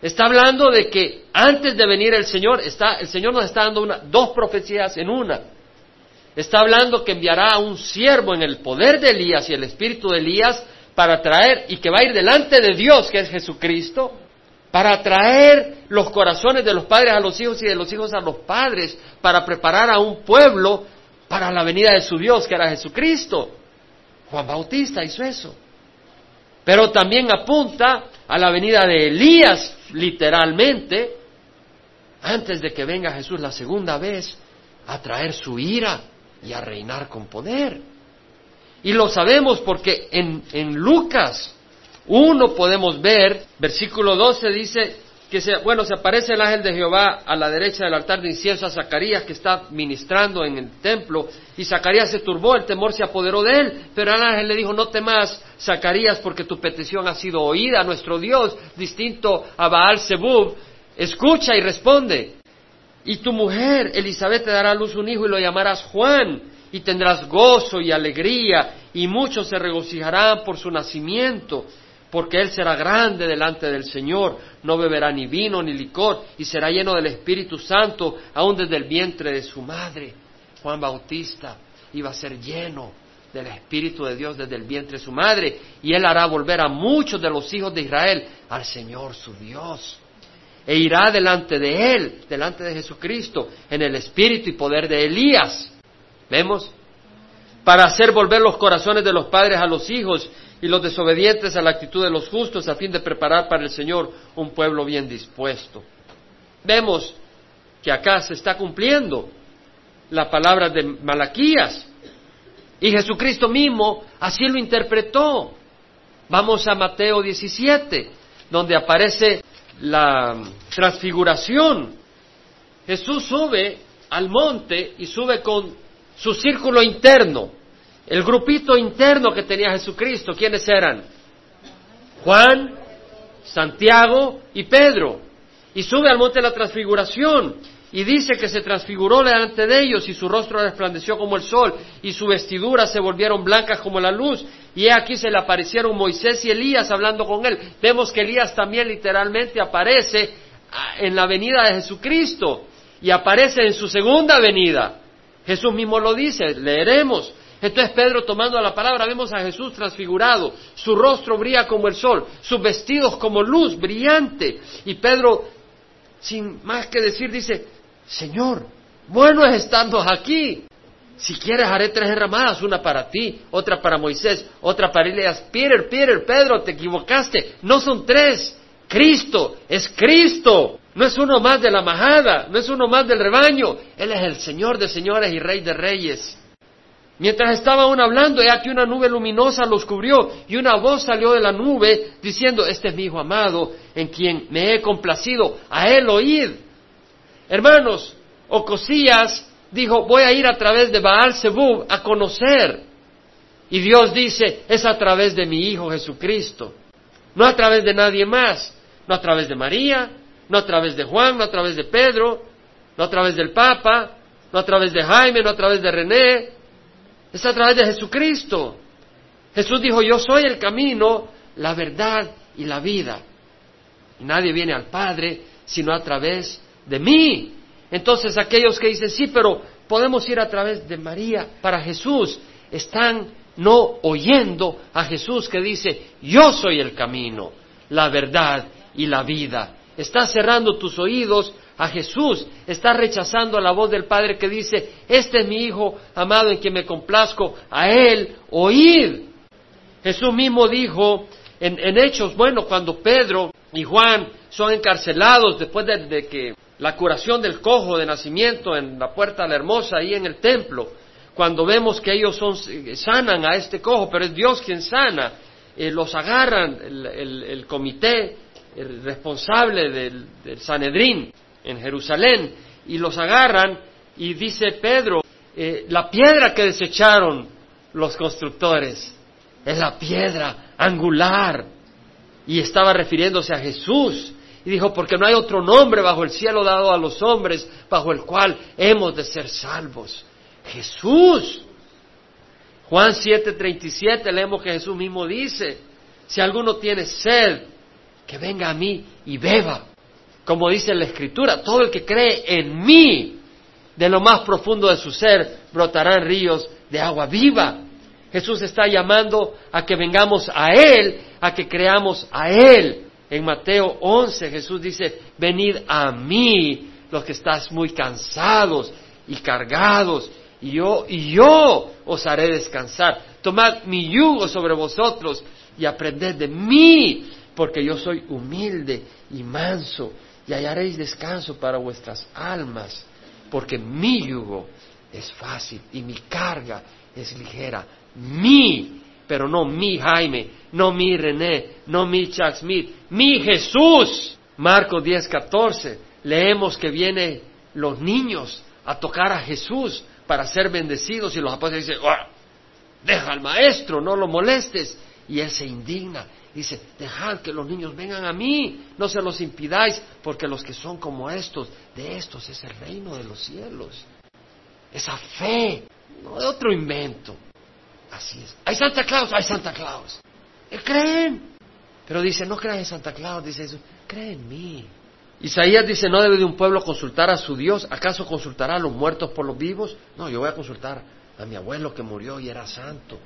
Está hablando de que antes de venir el Señor, está, el Señor nos está dando una, dos profecías en una. Está hablando que enviará a un siervo en el poder de Elías y el espíritu de Elías para traer y que va a ir delante de Dios, que es Jesucristo, para traer los corazones de los padres a los hijos y de los hijos a los padres, para preparar a un pueblo para la venida de su Dios, que era Jesucristo. Juan Bautista hizo eso. Pero también apunta a la venida de Elías, literalmente, antes de que venga Jesús la segunda vez, a traer su ira y a reinar con poder. Y lo sabemos porque en, en Lucas 1 podemos ver, versículo 12 dice bueno, se aparece el ángel de Jehová a la derecha del altar de incienso a Zacarías que está ministrando en el templo y Zacarías se turbó, el temor se apoderó de él, pero el ángel le dijo, no temas Zacarías porque tu petición ha sido oída, nuestro Dios, distinto a Baal Zebub, escucha y responde. Y tu mujer, Elizabeth, te dará a luz un hijo y lo llamarás Juan, y tendrás gozo y alegría, y muchos se regocijarán por su nacimiento, porque él será grande delante del Señor, no beberá ni vino ni licor, y será lleno del Espíritu Santo, aún desde el vientre de su madre. Juan Bautista iba a ser lleno del Espíritu de Dios desde el vientre de su madre, y él hará volver a muchos de los hijos de Israel al Señor su Dios. E irá delante de él, delante de Jesucristo, en el espíritu y poder de Elías. ¿Vemos? Para hacer volver los corazones de los padres a los hijos y los desobedientes a la actitud de los justos a fin de preparar para el Señor un pueblo bien dispuesto. Vemos que acá se está cumpliendo la palabra de Malaquías y Jesucristo mismo así lo interpretó. Vamos a Mateo 17, donde aparece la transfiguración. Jesús sube al monte y sube con su círculo interno, el grupito interno que tenía Jesucristo. ¿Quiénes eran? Juan, Santiago y Pedro. Y sube al monte de la transfiguración y dice que se transfiguró delante de ellos y su rostro resplandeció como el sol y su vestidura se volvieron blancas como la luz. Y aquí se le aparecieron Moisés y Elías hablando con él. Vemos que Elías también literalmente aparece ah, en la venida de Jesucristo y aparece en su segunda venida. Jesús mismo lo dice, leeremos. Entonces Pedro tomando la palabra vemos a Jesús transfigurado, su rostro brilla como el sol, sus vestidos como luz brillante. Y Pedro, sin más que decir, dice, Señor, bueno es estando aquí. Si quieres haré tres derramadas, una para ti, otra para Moisés, otra para Elías. Peter, Peter, Pedro, te equivocaste. No son tres. Cristo es Cristo. No es uno más de la majada, no es uno más del rebaño. Él es el Señor de señores y Rey de reyes. Mientras estaba aún hablando, he aquí una nube luminosa los cubrió y una voz salió de la nube diciendo, este es mi Hijo amado en quien me he complacido, a él oíd. Hermanos, Ocosías dijo, voy a ir a través de Baal Zebub a conocer. Y Dios dice, es a través de mi Hijo Jesucristo, no a través de nadie más, no a través de María, no a través de Juan, no a través de Pedro, no a través del Papa, no a través de Jaime, no a través de René, es a través de Jesucristo. Jesús dijo, yo soy el camino, la verdad y la vida. Y nadie viene al Padre sino a través de mí. Entonces aquellos que dicen, sí, pero podemos ir a través de María para Jesús, están no oyendo a Jesús que dice, yo soy el camino, la verdad y la vida. Estás cerrando tus oídos a Jesús, estás rechazando la voz del Padre que dice, este es mi Hijo amado en quien me complazco, a Él oír. Jesús mismo dijo en, Hechos, bueno, cuando Pedro y Juan son encarcelados después de que la curación del cojo de nacimiento en la puerta de la hermosa ahí en el templo, cuando vemos que ellos son, sanan a este cojo, pero es Dios quien sana, eh, los agarran el, comité el responsable del, Sanedrín en Jerusalén y los agarran y dice Pedro, eh, la piedra que desecharon los constructores es la piedra angular y estaba refiriéndose a Jesús y dijo, porque no hay otro nombre bajo el cielo dado a los hombres bajo el cual hemos de ser salvos. Jesús. Juan 7:37 leemos que Jesús mismo dice, si alguno tiene sed, que venga a mí y beba. Como dice la Escritura, todo el que cree en mí, de lo más profundo de su ser, brotarán ríos de agua viva. Jesús está llamando a que vengamos a Él, a que creamos a Él. En Mateo 11 Jesús dice, venid a mí los que estás muy cansados y cargados, y yo, y yo os haré descansar. Tomad mi yugo sobre vosotros y aprended de mí, porque yo soy humilde y manso, y hallaréis descanso para vuestras almas, porque mi yugo es fácil y mi carga es ligera. Mi pero no mi Jaime, no mi René, no mi Chuck Smith, mi Jesús. Marcos 10, 14, leemos que vienen los niños a tocar a Jesús para ser bendecidos y los apóstoles dicen, deja al maestro, no lo molestes. Y él se indigna Dice, dejad que los niños vengan a mí, no se los impidáis, porque los que son como estos, de estos es el reino de los cielos. Esa fe, no de otro invento. Así es. Hay Santa Claus, hay Santa Claus. ¿Eh, creen? Pero dice, no crean en Santa Claus, dice eso, creen en mí. Isaías dice, no debe de un pueblo consultar a su Dios, ¿acaso consultará a los muertos por los vivos? No, yo voy a consultar a mi abuelo que murió y era santo.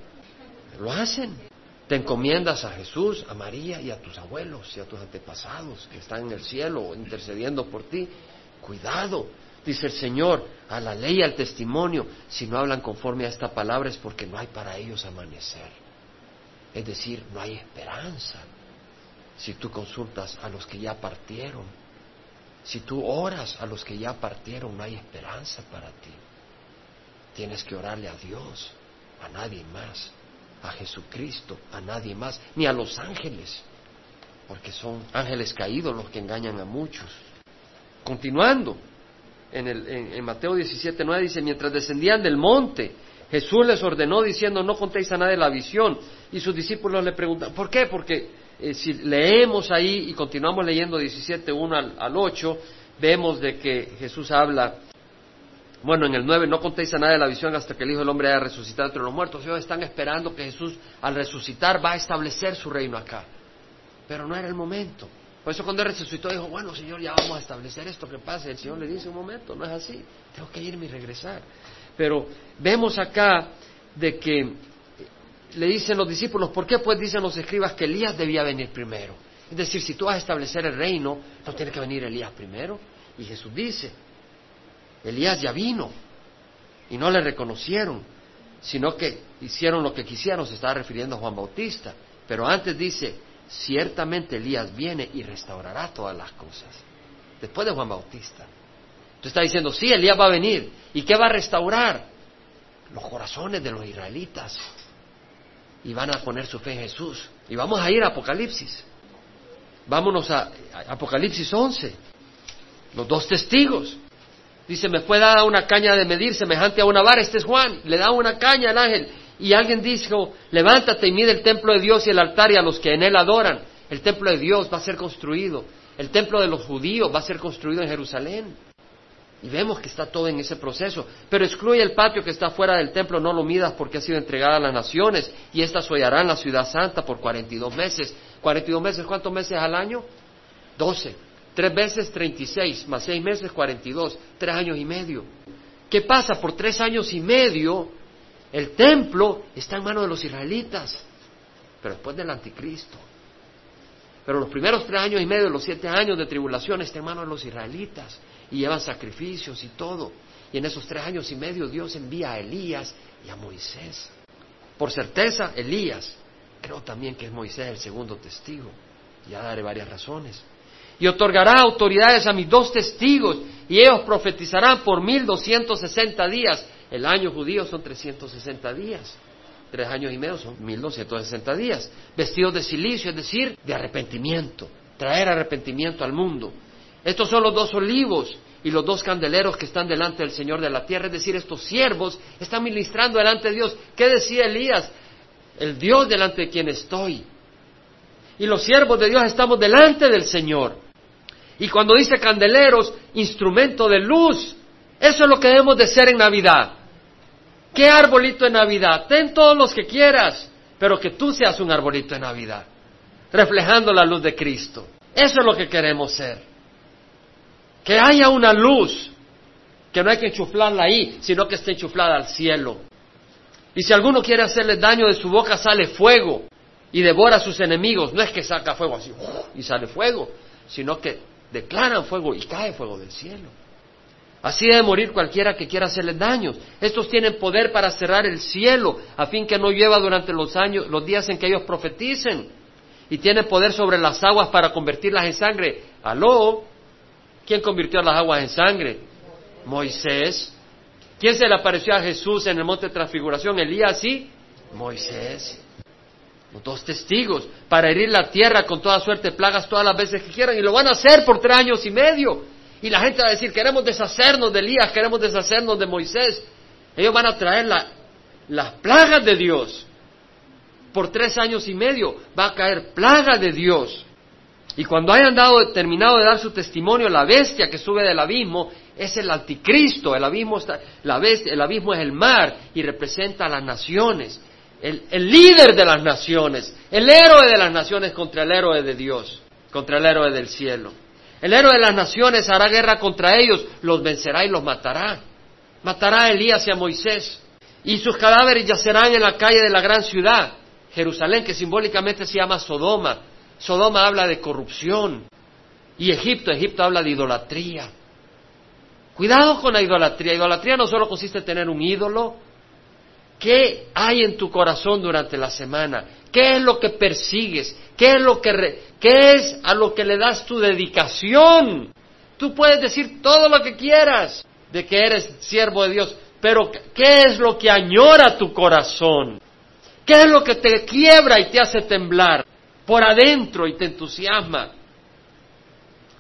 Lo hacen. Te encomiendas a Jesús, a María y a tus abuelos y a tus antepasados que están en el cielo intercediendo por ti. Cuidado, dice el Señor, a la ley y al testimonio. Si no hablan conforme a esta palabra es porque no hay para ellos amanecer. Es decir, no hay esperanza. Si tú consultas a los que ya partieron, si tú oras a los que ya partieron, no hay esperanza para ti. Tienes que orarle a Dios, a nadie más a Jesucristo, a nadie más, ni a los ángeles, porque son ángeles caídos los que engañan a muchos. Continuando, en, el, Mateo 17, 9 dice, mientras descendían del monte, Jesús les ordenó diciendo, no contéis a nadie la visión. Y sus discípulos le preguntan, ¿por qué? Porque eh, si leemos ahí y continuamos leyendo 17, 1 al, al 8, vemos de que Jesús habla bueno, en el 9, no contéis a nadie la visión hasta que el Hijo del Hombre haya resucitado entre los muertos. Ellos están esperando que Jesús, al resucitar, va a establecer su reino acá. Pero no era el momento. Por eso cuando él resucitó dijo, bueno, Señor, ya vamos a establecer esto que pasa. El Señor le dice, un momento, no es así. Tengo que irme y regresar. Pero vemos acá de que le dicen los discípulos, ¿por qué pues dicen los escribas que Elías debía venir primero? Es decir, si tú vas a establecer el reino, no tiene que venir Elías primero. Y Jesús dice, Elías ya vino y no le reconocieron, sino que hicieron lo que quisieron, se estaba refiriendo a Juan Bautista. Pero antes dice, ciertamente Elías viene y restaurará todas las cosas. Después de Juan Bautista. Entonces está diciendo, sí, Elías va a venir. ¿Y qué va a restaurar? Los corazones de los israelitas. Y van a poner su fe en Jesús. Y vamos a ir a Apocalipsis. Vámonos a, a Apocalipsis 11. Los dos testigos. Dice, me fue dada una caña de medir semejante a una vara. Este es Juan. Le da una caña al ángel. Y alguien dijo, levántate y mide el templo de Dios y el altar y a los que en él adoran. El templo de Dios va a ser construido. El templo de los judíos va a ser construido en Jerusalén. Y vemos que está todo en ese proceso. Pero excluye el patio que está fuera del templo, no lo midas porque ha sido entregada a las naciones. Y éstas hollarán la ciudad santa por 42 meses. ¿42 meses? ¿Cuántos meses al año? 12. Tres veces 36, más seis meses 42, tres años y medio. ¿Qué pasa? Por tres años y medio el templo está en manos de los israelitas, pero después del anticristo. Pero los primeros tres años y medio, los siete años de tribulación, está en manos de los israelitas y llevan sacrificios y todo. Y en esos tres años y medio Dios envía a Elías y a Moisés. Por certeza, Elías. Creo también que es Moisés el segundo testigo. Ya daré varias razones y otorgará autoridades a mis dos testigos, y ellos profetizarán por mil doscientos sesenta días. El año judío son trescientos sesenta días. Tres años y medio son mil doscientos sesenta días. Vestidos de silicio, es decir, de arrepentimiento. Traer arrepentimiento al mundo. Estos son los dos olivos y los dos candeleros que están delante del Señor de la tierra. Es decir, estos siervos están ministrando delante de Dios. ¿Qué decía Elías? El Dios delante de quien estoy. Y los siervos de Dios estamos delante del Señor. Y cuando dice candeleros, instrumento de luz, eso es lo que debemos de ser en Navidad. ¿Qué arbolito de Navidad? Ten todos los que quieras, pero que tú seas un arbolito de Navidad, reflejando la luz de Cristo. Eso es lo que queremos ser. Que haya una luz, que no hay que enchuflarla ahí, sino que esté enchuflada al cielo. Y si alguno quiere hacerle daño de su boca, sale fuego y devora a sus enemigos. No es que saca fuego así y sale fuego, sino que declaran fuego y cae fuego del cielo. Así debe morir cualquiera que quiera hacerles daño. Estos tienen poder para cerrar el cielo, a fin que no llueva durante los años, los días en que ellos profeticen. Y tienen poder sobre las aguas para convertirlas en sangre. Aló, ¿quién convirtió las aguas en sangre? Moisés. ¿Quién se le apareció a Jesús en el monte de transfiguración? Elías, sí. Moisés dos testigos, para herir la tierra con toda suerte de plagas todas las veces que quieran, y lo van a hacer por tres años y medio. Y la gente va a decir, queremos deshacernos de Elías, queremos deshacernos de Moisés. Ellos van a traer las plagas de Dios. por tres años y medio, va a caer plaga de Dios. Y cuando hayan dado, terminado de dar su testimonio, la bestia que sube del abismo es el anticristo, el abismo, está, la bestia, el abismo es el mar y representa a las naciones, el, líder de las naciones, el héroe de las naciones contra el héroe de Dios, contra el héroe del cielo. El héroe de las naciones hará guerra contra ellos, los vencerá y los matará. Matará a Elías y a Moisés. Y sus cadáveres yacerán en la calle de la gran ciudad, Jerusalén, que simbólicamente se llama Sodoma. Sodoma habla de corrupción. Y Egipto, Egipto habla de idolatría. Cuidado con la idolatría. Idolatría no solo consiste en tener un ídolo. ¿Qué hay en tu corazón durante la semana? ¿Qué es lo que persigues? ¿Qué es, lo que ¿Qué es a lo que le das tu dedicación? Tú puedes decir todo lo que quieras de que eres siervo de Dios, pero ¿qué es lo que añora tu corazón? ¿Qué es lo que te quiebra y te hace temblar por adentro y te entusiasma?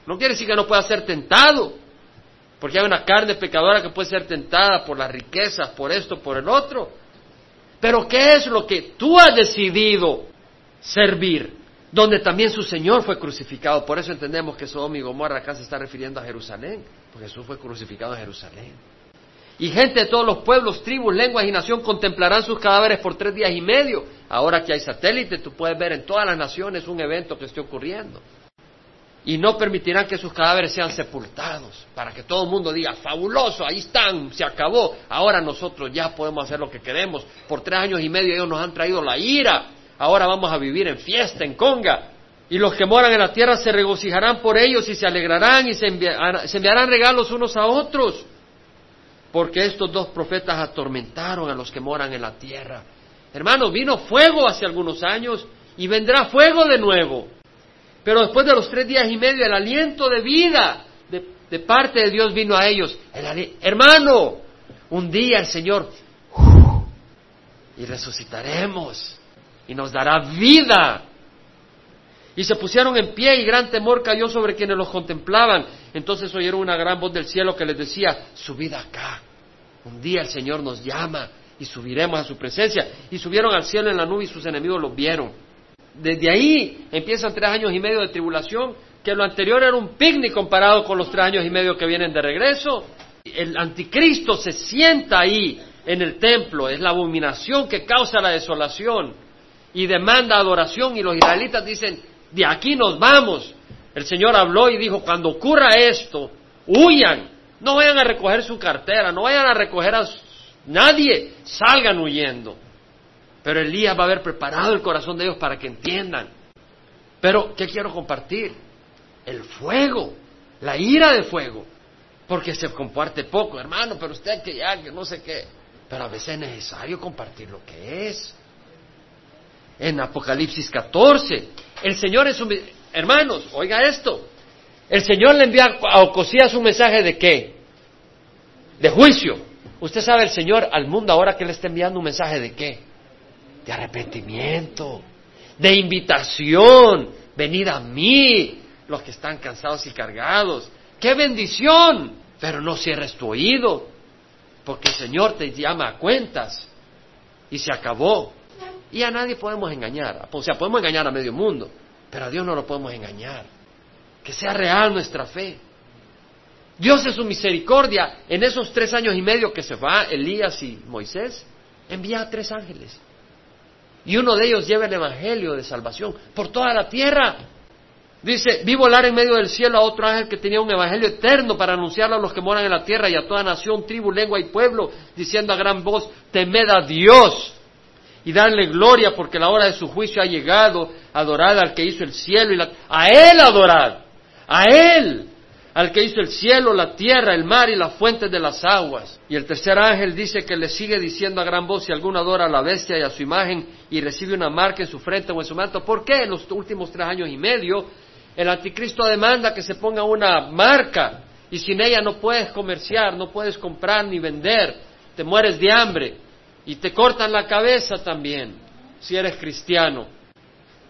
No quiere decir que no pueda ser tentado, porque hay una carne pecadora que puede ser tentada por las riquezas, por esto, por el otro. Pero ¿qué es lo que tú has decidido servir? Donde también su Señor fue crucificado. Por eso entendemos que Sodoma y Gomorra acá se está refiriendo a Jerusalén, porque Jesús fue crucificado en Jerusalén. Y gente de todos los pueblos, tribus, lenguas y nación contemplarán sus cadáveres por tres días y medio. Ahora que hay satélite, tú puedes ver en todas las naciones un evento que esté ocurriendo y no permitirán que sus cadáveres sean sepultados, para que todo el mundo diga, fabuloso, ahí están, se acabó, ahora nosotros ya podemos hacer lo que queremos, por tres años y medio ellos nos han traído la ira, ahora vamos a vivir en fiesta, en conga, y los que moran en la tierra se regocijarán por ellos y se alegrarán y se, se enviarán regalos unos a otros, porque estos dos profetas atormentaron a los que moran en la tierra. Hermanos, vino fuego hace algunos años y vendrá fuego de nuevo. Pero después de los tres días y medio, el aliento de vida de, parte de Dios vino a ellos. hermano, un día el Señor, y resucitaremos, y nos dará vida. Y se pusieron en pie y gran temor cayó sobre quienes los contemplaban. Entonces oyeron una gran voz del cielo que les decía, subid acá. Un día el Señor nos llama y subiremos a su presencia. Y subieron al cielo en la nube y sus enemigos los vieron desde ahí empiezan tres años y medio de tribulación, que lo anterior era un picnic comparado con los tres años y medio que vienen de regreso. El anticristo se sienta ahí en el templo, es la abominación que causa la desolación y demanda adoración y los israelitas dicen, de aquí nos vamos. El Señor habló y dijo, cuando ocurra esto, huyan, no vayan a recoger su cartera, no vayan a recoger a nadie, salgan huyendo. Pero Elías va a haber preparado el corazón de ellos para que entiendan. Pero, ¿qué quiero compartir? El fuego, la ira de fuego. Porque se comparte poco, hermano, pero usted que ya, que no sé qué. Pero a veces es necesario compartir lo que es. En Apocalipsis 14, el Señor es un... Hermanos, oiga esto. El Señor le envía a Ocosías un mensaje de qué? De juicio. Usted sabe el Señor al mundo ahora que le está enviando un mensaje de qué? De arrepentimiento, de invitación, venid a mí, los que están cansados y cargados. ¡Qué bendición! Pero no cierres tu oído, porque el Señor te llama a cuentas y se acabó. Y a nadie podemos engañar. O sea, podemos engañar a medio mundo, pero a Dios no lo podemos engañar. Que sea real nuestra fe. Dios es su misericordia. En esos tres años y medio que se va Elías y Moisés, envía a tres ángeles y uno de ellos lleva el Evangelio de salvación por toda la tierra. Dice, vi volar en medio del cielo a otro ángel que tenía un evangelio eterno para anunciarlo a los que moran en la tierra y a toda nación, tribu, lengua y pueblo, diciendo a gran voz, temed a Dios y darle gloria porque la hora de su juicio ha llegado, adorad al que hizo el cielo y la... A Él adorad, a Él, al que hizo el cielo, la tierra, el mar y las fuentes de las aguas. Y el tercer ángel dice que le sigue diciendo a gran voz si alguno adora a la bestia y a su imagen y recibe una marca en su frente o en su manto. ¿Por qué en los últimos tres años y medio el anticristo demanda que se ponga una marca y sin ella no puedes comerciar, no puedes comprar ni vender, te mueres de hambre y te cortan la cabeza también si eres cristiano.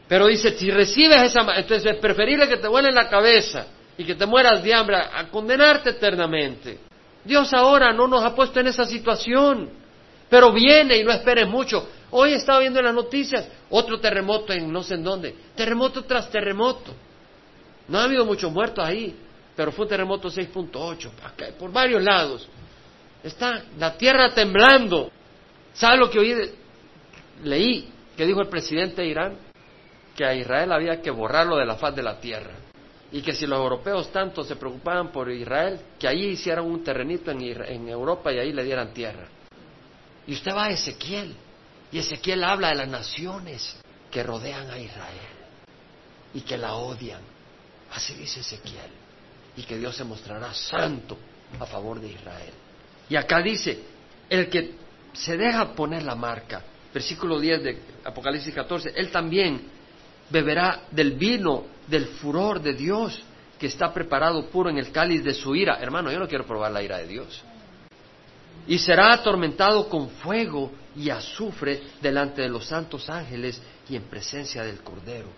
Pero dice, si recibes esa, entonces es preferible que te vuelen la cabeza y que te mueras de hambre a condenarte eternamente. Dios ahora no nos ha puesto en esa situación, pero viene y no esperes mucho. Hoy estaba viendo en las noticias otro terremoto en no sé en dónde, terremoto tras terremoto. No ha habido muchos muertos ahí, pero fue un terremoto 6.8, por varios lados. Está la tierra temblando. ¿Sabe lo que oí? leí que dijo el presidente de Irán? Que a Israel había que borrarlo de la faz de la tierra. Y que si los europeos tanto se preocupaban por Israel, que allí hicieran un terrenito en, en Europa y ahí le dieran tierra. Y usted va a Ezequiel, y Ezequiel habla de las naciones que rodean a Israel y que la odian. Así dice Ezequiel. Y que Dios se mostrará santo a favor de Israel. Y acá dice, el que se deja poner la marca, versículo 10 de Apocalipsis 14, él también beberá del vino del furor de Dios que está preparado puro en el cáliz de su ira. Hermano, yo no quiero probar la ira de Dios. Y será atormentado con fuego y azufre delante de los santos ángeles y en presencia del Cordero.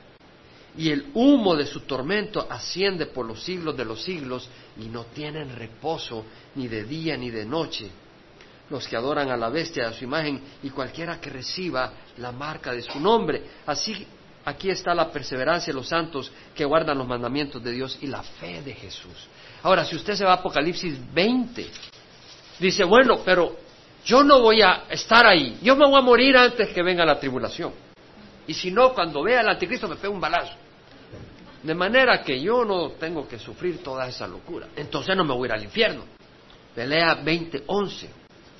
Y el humo de su tormento asciende por los siglos de los siglos y no tienen reposo ni de día ni de noche los que adoran a la bestia, a su imagen y cualquiera que reciba la marca de su nombre. Así aquí está la perseverancia de los santos que guardan los mandamientos de Dios y la fe de Jesús. Ahora, si usted se va a Apocalipsis 20, dice, bueno, pero yo no voy a estar ahí, yo me voy a morir antes que venga la tribulación. Y si no, cuando vea al anticristo me pega un balazo. De manera que yo no tengo que sufrir toda esa locura. Entonces no me voy a ir al infierno. Pelea 20:11.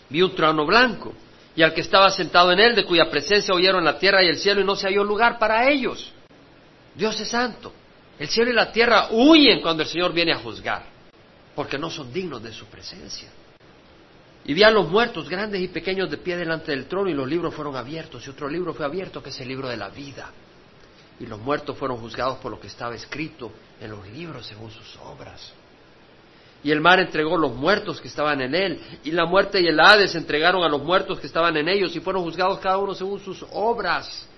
Vi un trono blanco y al que estaba sentado en él, de cuya presencia oyeron la tierra y el cielo y no se halló lugar para ellos. Dios es santo. El cielo y la tierra huyen cuando el Señor viene a juzgar, porque no son dignos de su presencia. Y vi a los muertos, grandes y pequeños, de pie delante del trono, y los libros fueron abiertos, y otro libro fue abierto, que es el libro de la vida. Y los muertos fueron juzgados por lo que estaba escrito en los libros según sus obras. Y el mar entregó los muertos que estaban en él, y la muerte y el Hades entregaron a los muertos que estaban en ellos, y fueron juzgados cada uno según sus obras.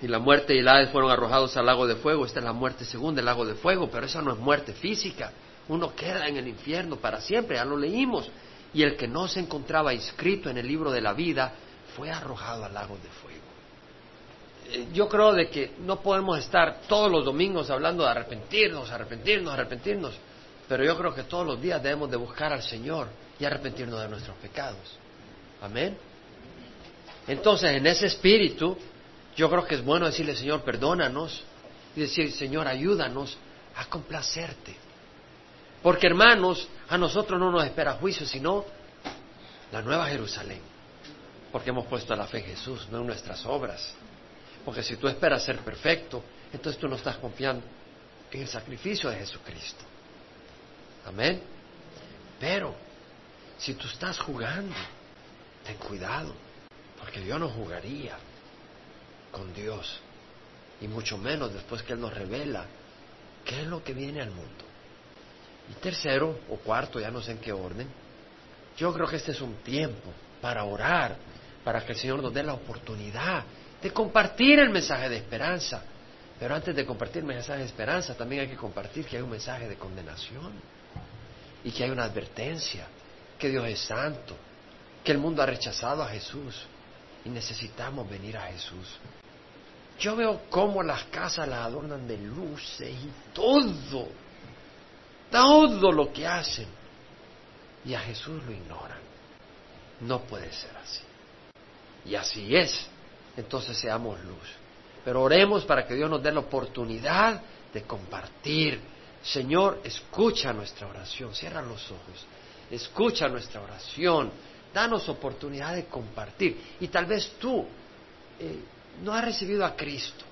Y la muerte y el Hades fueron arrojados al lago de fuego. Esta es la muerte según el lago de fuego, pero esa no es muerte física. Uno queda en el infierno para siempre, ya lo leímos y el que no se encontraba inscrito en el libro de la vida fue arrojado al lago de fuego. Eh, yo creo de que no podemos estar todos los domingos hablando de arrepentirnos, arrepentirnos, arrepentirnos, pero yo creo que todos los días debemos de buscar al Señor y arrepentirnos de nuestros pecados. Amén. Entonces, en ese espíritu, yo creo que es bueno decirle, Señor, perdónanos y decir, Señor, ayúdanos a complacerte. Porque hermanos, a nosotros no nos espera juicio, sino la nueva Jerusalén. Porque hemos puesto la fe en Jesús, no en nuestras obras. Porque si tú esperas ser perfecto, entonces tú no estás confiando en el sacrificio de Jesucristo. Amén. Pero, si tú estás jugando, ten cuidado, porque yo no jugaría con Dios, y mucho menos después que Él nos revela qué es lo que viene al mundo. Y tercero o cuarto, ya no sé en qué orden, yo creo que este es un tiempo para orar, para que el Señor nos dé la oportunidad de compartir el mensaje de esperanza. Pero antes de compartir el mensaje de esperanza, también hay que compartir que hay un mensaje de condenación y que hay una advertencia, que Dios es santo, que el mundo ha rechazado a Jesús y necesitamos venir a Jesús. Yo veo cómo las casas las adornan de luces y todo todo lo que hacen y a Jesús lo ignoran. No puede ser así. Y así es. Entonces seamos luz. Pero oremos para que Dios nos dé la oportunidad de compartir. Señor, escucha nuestra oración. Cierra los ojos. Escucha nuestra oración. Danos oportunidad de compartir. Y tal vez tú eh, no has recibido a Cristo.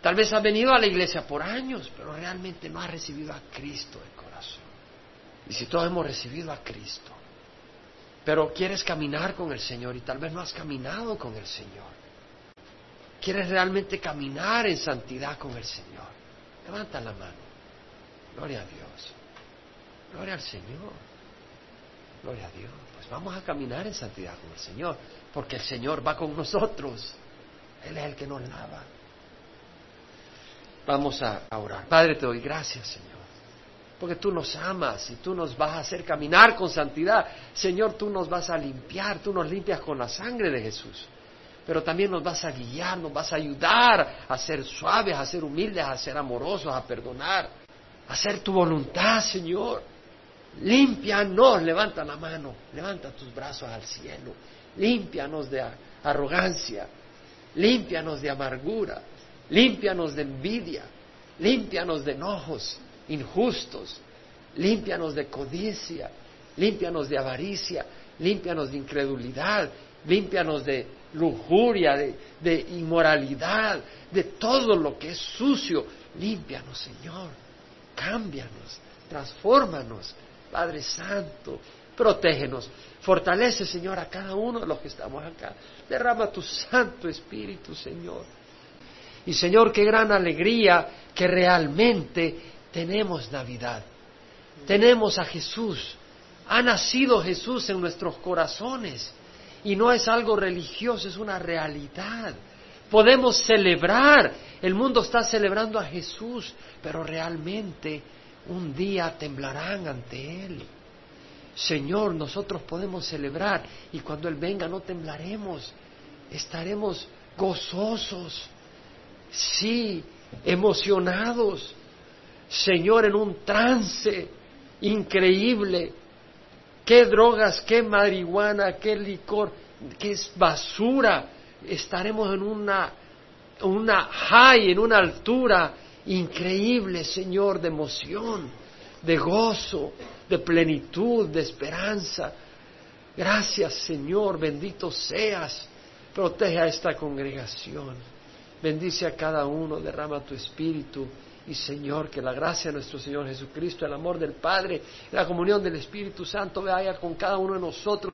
Tal vez has venido a la iglesia por años, pero realmente no has recibido a Cristo de corazón. Y si todos hemos recibido a Cristo, pero quieres caminar con el Señor y tal vez no has caminado con el Señor, quieres realmente caminar en santidad con el Señor, levanta la mano. Gloria a Dios. Gloria al Señor. Gloria a Dios. Pues vamos a caminar en santidad con el Señor, porque el Señor va con nosotros. Él es el que nos lava. Vamos a orar. Padre, te doy gracias, Señor. Porque tú nos amas y tú nos vas a hacer caminar con santidad. Señor, tú nos vas a limpiar, tú nos limpias con la sangre de Jesús. pero también nos vas a guiar, nos vas a ayudar a ser suaves, a ser humildes, a ser amorosos, a perdonar, hacer tu voluntad, Señor. Límpianos, levanta la mano, levanta tus brazos al cielo, límpianos de arrogancia, límpianos de amargura, límpianos de envidia, límpianos de enojos injustos, límpianos de codicia, límpianos de avaricia, límpianos de incredulidad, límpianos de lujuria, de, inmoralidad, de todo lo que es sucio. Límpianos, Señor. Cámbianos, transfórmanos, Padre Santo. Protégenos. Fortalece, Señor, a cada uno de los que estamos acá. Derrama tu Santo Espíritu, Señor. Y Señor, qué gran alegría que realmente tenemos Navidad. Tenemos a Jesús. Ha nacido Jesús en nuestros corazones. Y no es algo religioso, es una realidad. Podemos celebrar. El mundo está celebrando a Jesús, pero realmente un día temblarán ante Él. Señor, nosotros podemos celebrar y cuando Él venga no temblaremos, estaremos gozosos, sí, emocionados, Señor, en un trance increíble. ¿Qué drogas, qué marihuana, qué licor, qué basura? Estaremos en una, una high, en una altura increíble, Señor, de emoción, de gozo, de plenitud, de esperanza. Gracias, Señor, bendito seas. Protege a esta congregación. Bendice a cada uno, derrama tu espíritu. Y Señor, que la gracia de nuestro Señor Jesucristo, el amor del Padre, la comunión del Espíritu Santo vaya con cada uno de nosotros.